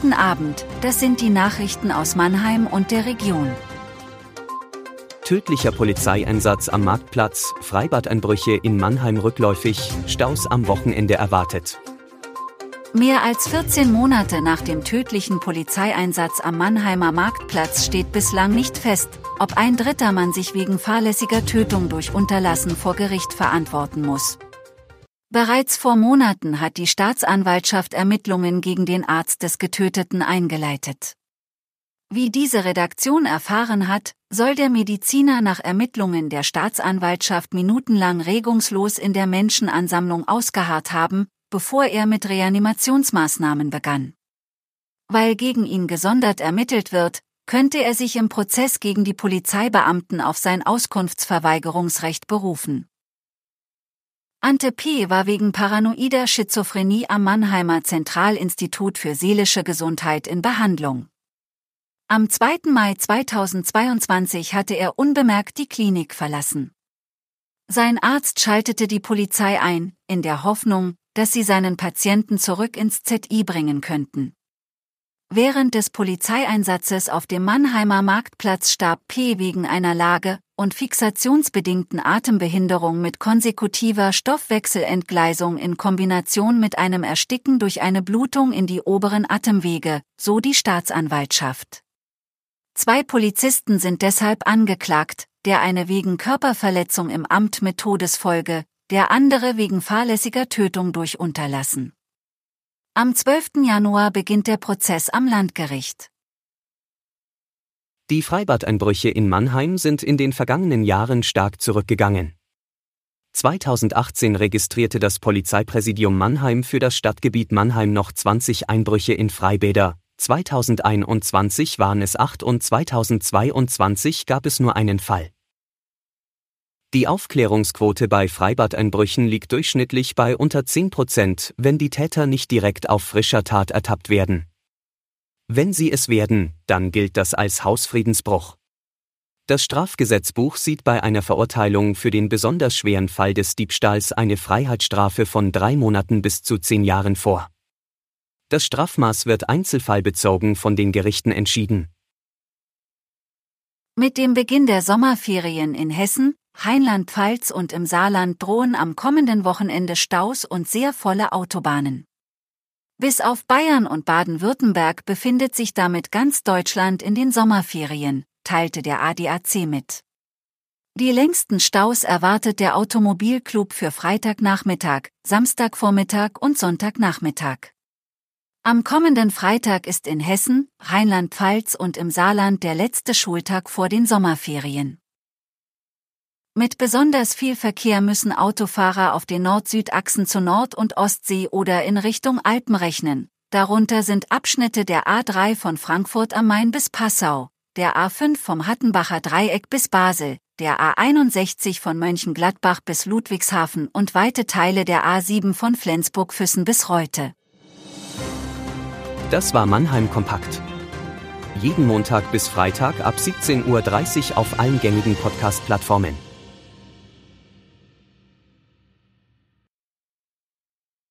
Guten Abend, das sind die Nachrichten aus Mannheim und der Region. Tödlicher Polizeieinsatz am Marktplatz, Freibadeinbrüche in Mannheim rückläufig, Staus am Wochenende erwartet. Mehr als 14 Monate nach dem tödlichen Polizeieinsatz am Mannheimer Marktplatz steht bislang nicht fest, ob ein dritter Mann sich wegen fahrlässiger Tötung durch Unterlassen vor Gericht verantworten muss. Bereits vor Monaten hat die Staatsanwaltschaft Ermittlungen gegen den Arzt des Getöteten eingeleitet. Wie diese Redaktion erfahren hat, soll der Mediziner nach Ermittlungen der Staatsanwaltschaft minutenlang regungslos in der Menschenansammlung ausgeharrt haben, bevor er mit Reanimationsmaßnahmen begann. Weil gegen ihn gesondert ermittelt wird, könnte er sich im Prozess gegen die Polizeibeamten auf sein Auskunftsverweigerungsrecht berufen. Ante P. war wegen paranoider Schizophrenie am Mannheimer Zentralinstitut für seelische Gesundheit in Behandlung. Am 2. Mai 2022 hatte er unbemerkt die Klinik verlassen. Sein Arzt schaltete die Polizei ein, in der Hoffnung, dass sie seinen Patienten zurück ins ZI bringen könnten. Während des Polizeieinsatzes auf dem Mannheimer Marktplatz starb P. wegen einer Lage- und fixationsbedingten Atembehinderung mit konsekutiver Stoffwechselentgleisung in Kombination mit einem Ersticken durch eine Blutung in die oberen Atemwege, so die Staatsanwaltschaft. Zwei Polizisten sind deshalb angeklagt, der eine wegen Körperverletzung im Amt mit Todesfolge, der andere wegen fahrlässiger Tötung durch Unterlassen. Am 12. Januar beginnt der Prozess am Landgericht. Die Freibadeinbrüche in Mannheim sind in den vergangenen Jahren stark zurückgegangen. 2018 registrierte das Polizeipräsidium Mannheim für das Stadtgebiet Mannheim noch 20 Einbrüche in Freibäder, 2021 waren es 8 und 2022 gab es nur einen Fall. Die Aufklärungsquote bei Freibadeinbrüchen liegt durchschnittlich bei unter 10 Prozent, wenn die Täter nicht direkt auf frischer Tat ertappt werden. Wenn sie es werden, dann gilt das als Hausfriedensbruch. Das Strafgesetzbuch sieht bei einer Verurteilung für den besonders schweren Fall des Diebstahls eine Freiheitsstrafe von drei Monaten bis zu zehn Jahren vor. Das Strafmaß wird einzelfallbezogen von den Gerichten entschieden. Mit dem Beginn der Sommerferien in Hessen, Rheinland-Pfalz und im Saarland drohen am kommenden Wochenende Staus und sehr volle Autobahnen. Bis auf Bayern und Baden-Württemberg befindet sich damit ganz Deutschland in den Sommerferien, teilte der ADAC mit. Die längsten Staus erwartet der Automobilclub für Freitagnachmittag, Samstagvormittag und Sonntagnachmittag. Am kommenden Freitag ist in Hessen, Rheinland-Pfalz und im Saarland der letzte Schultag vor den Sommerferien. Mit besonders viel Verkehr müssen Autofahrer auf den Nord-Süd-Achsen zur Nord- und Ostsee oder in Richtung Alpen rechnen. Darunter sind Abschnitte der A3 von Frankfurt am Main bis Passau, der A5 vom Hattenbacher Dreieck bis Basel, der A61 von Mönchengladbach bis Ludwigshafen und weite Teile der A7 von Flensburg-Füssen bis Reute. Das war Mannheim Kompakt. Jeden Montag bis Freitag ab 17.30 Uhr auf allen gängigen Podcast-Plattformen.